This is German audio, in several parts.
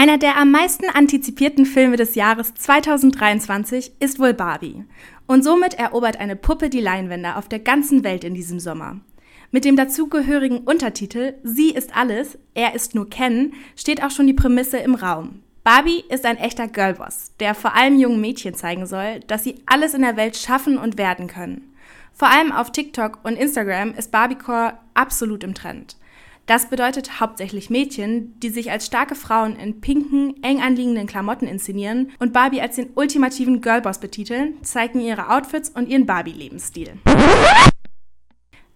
Einer der am meisten antizipierten Filme des Jahres 2023 ist wohl Barbie. Und somit erobert eine Puppe die Leinwände auf der ganzen Welt in diesem Sommer. Mit dem dazugehörigen Untertitel Sie ist alles, er ist nur Ken steht auch schon die Prämisse im Raum. Barbie ist ein echter Girlboss, der vor allem jungen Mädchen zeigen soll, dass sie alles in der Welt schaffen und werden können. Vor allem auf TikTok und Instagram ist Barbiecore absolut im Trend. Das bedeutet hauptsächlich Mädchen, die sich als starke Frauen in pinken, eng anliegenden Klamotten inszenieren und Barbie als den ultimativen Girlboss betiteln, zeigen ihre Outfits und ihren Barbie-Lebensstil.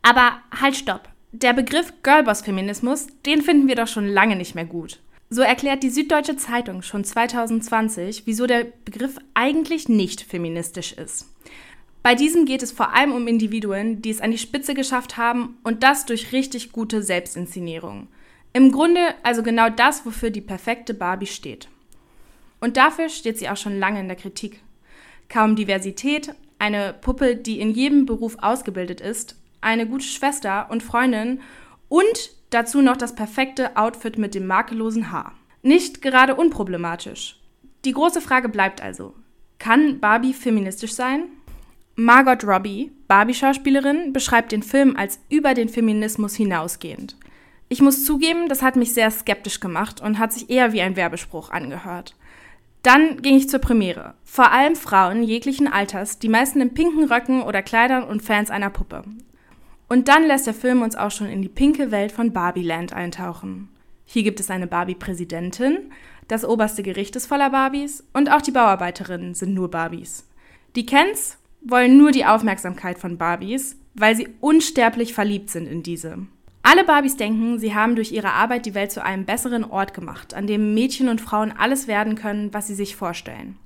Aber halt stopp. Der Begriff Girlboss-Feminismus, den finden wir doch schon lange nicht mehr gut. So erklärt die Süddeutsche Zeitung schon 2020, wieso der Begriff eigentlich nicht feministisch ist. Bei diesem geht es vor allem um Individuen, die es an die Spitze geschafft haben und das durch richtig gute Selbstinszenierung. Im Grunde also genau das, wofür die perfekte Barbie steht. Und dafür steht sie auch schon lange in der Kritik. Kaum Diversität, eine Puppe, die in jedem Beruf ausgebildet ist, eine gute Schwester und Freundin und dazu noch das perfekte Outfit mit dem makellosen Haar. Nicht gerade unproblematisch. Die große Frage bleibt also, kann Barbie feministisch sein? Margot Robbie, Barbie-Schauspielerin, beschreibt den Film als über den Feminismus hinausgehend. Ich muss zugeben, das hat mich sehr skeptisch gemacht und hat sich eher wie ein Werbespruch angehört. Dann ging ich zur Premiere. Vor allem Frauen jeglichen Alters, die meisten in pinken Röcken oder Kleidern und Fans einer Puppe. Und dann lässt der Film uns auch schon in die pinke Welt von Barbieland eintauchen. Hier gibt es eine Barbie-Präsidentin, das oberste Gericht ist voller Barbies und auch die Bauarbeiterinnen sind nur Barbies. Die Kens wollen nur die Aufmerksamkeit von Barbies, weil sie unsterblich verliebt sind in diese. Alle Barbies denken, sie haben durch ihre Arbeit die Welt zu einem besseren Ort gemacht, an dem Mädchen und Frauen alles werden können, was sie sich vorstellen.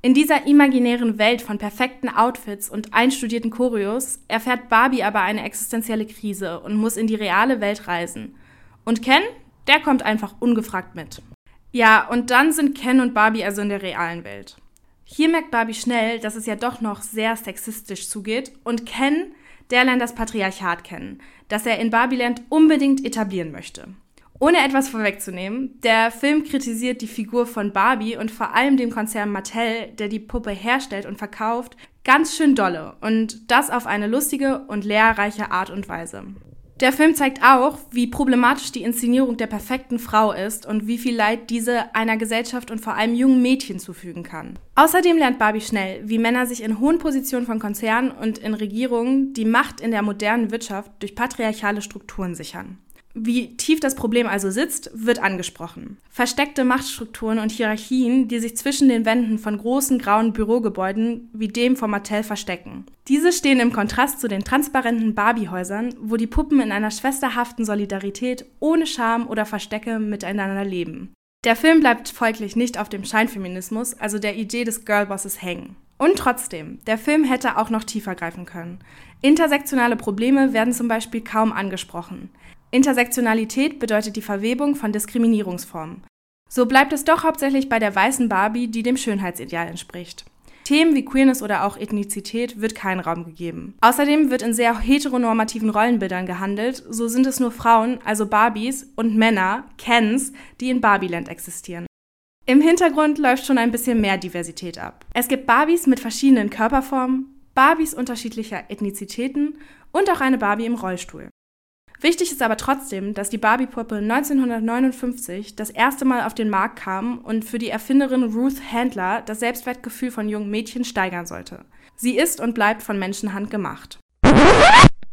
In dieser imaginären Welt von perfekten Outfits und einstudierten Choreos erfährt Barbie aber eine existenzielle Krise und muss in die reale Welt reisen. Und Ken, der kommt einfach ungefragt mit. Ja, und dann sind Ken und Barbie also in der realen Welt. Hier merkt Barbie schnell, dass es ja doch noch sehr sexistisch zugeht und Ken, der lernt das Patriarchat kennen, das er in Barbieland unbedingt etablieren möchte. Ohne etwas vorwegzunehmen, der Film kritisiert die Figur von Barbie und vor allem dem Konzern Mattel, der die Puppe herstellt und verkauft, ganz schön dolle und das auf eine lustige und lehrreiche Art und Weise. Der Film zeigt auch, wie problematisch die Inszenierung der perfekten Frau ist und wie viel Leid diese einer Gesellschaft und vor allem jungen Mädchen zufügen kann. Außerdem lernt Barbie schnell, wie Männer sich in hohen Positionen von Konzernen und in Regierungen die Macht in der modernen Wirtschaft durch patriarchale Strukturen sichern. Wie tief das Problem also sitzt, wird angesprochen. Versteckte Machtstrukturen und Hierarchien, die sich zwischen den Wänden von großen grauen Bürogebäuden wie dem von Mattel verstecken. Diese stehen im Kontrast zu den transparenten Barbiehäusern, wo die Puppen in einer schwesterhaften Solidarität ohne Scham oder Verstecke miteinander leben. Der Film bleibt folglich nicht auf dem Scheinfeminismus, also der Idee des Girlbosses, hängen. Und trotzdem, der Film hätte auch noch tiefer greifen können. Intersektionale Probleme werden zum Beispiel kaum angesprochen. Intersektionalität bedeutet die Verwebung von Diskriminierungsformen. So bleibt es doch hauptsächlich bei der weißen Barbie, die dem Schönheitsideal entspricht. Themen wie Queerness oder auch Ethnizität wird kein Raum gegeben. Außerdem wird in sehr heteronormativen Rollenbildern gehandelt, so sind es nur Frauen, also Barbies, und Männer, Kens, die in Barbieland existieren. Im Hintergrund läuft schon ein bisschen mehr Diversität ab. Es gibt Barbies mit verschiedenen Körperformen, Barbies unterschiedlicher Ethnizitäten und auch eine Barbie im Rollstuhl. Wichtig ist aber trotzdem, dass die Barbie-Puppe 1959 das erste Mal auf den Markt kam und für die Erfinderin Ruth Handler das Selbstwertgefühl von jungen Mädchen steigern sollte. Sie ist und bleibt von Menschenhand gemacht.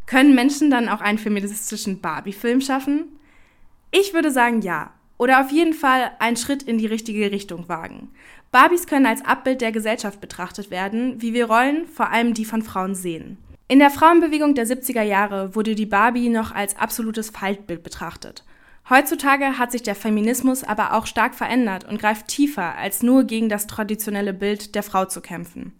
Können Menschen dann auch einen feministischen Barbie-Film schaffen? Ich würde sagen ja. Oder auf jeden Fall einen Schritt in die richtige Richtung wagen. Barbies können als Abbild der Gesellschaft betrachtet werden, wie wir Rollen, vor allem die von Frauen, sehen. In der Frauenbewegung der 70er Jahre wurde die Barbie noch als absolutes Faltbild betrachtet. Heutzutage hat sich der Feminismus aber auch stark verändert und greift tiefer, als nur gegen das traditionelle Bild der Frau zu kämpfen.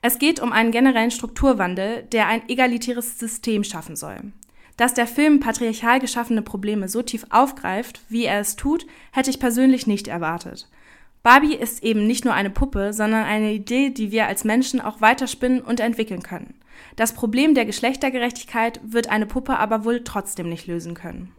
Es geht um einen generellen Strukturwandel, der ein egalitäres System schaffen soll. Dass der Film patriarchal geschaffene Probleme so tief aufgreift, wie er es tut, hätte ich persönlich nicht erwartet. Barbie ist eben nicht nur eine Puppe, sondern eine Idee, die wir als Menschen auch weiterspinnen und entwickeln können. Das Problem der Geschlechtergerechtigkeit wird eine Puppe aber wohl trotzdem nicht lösen können.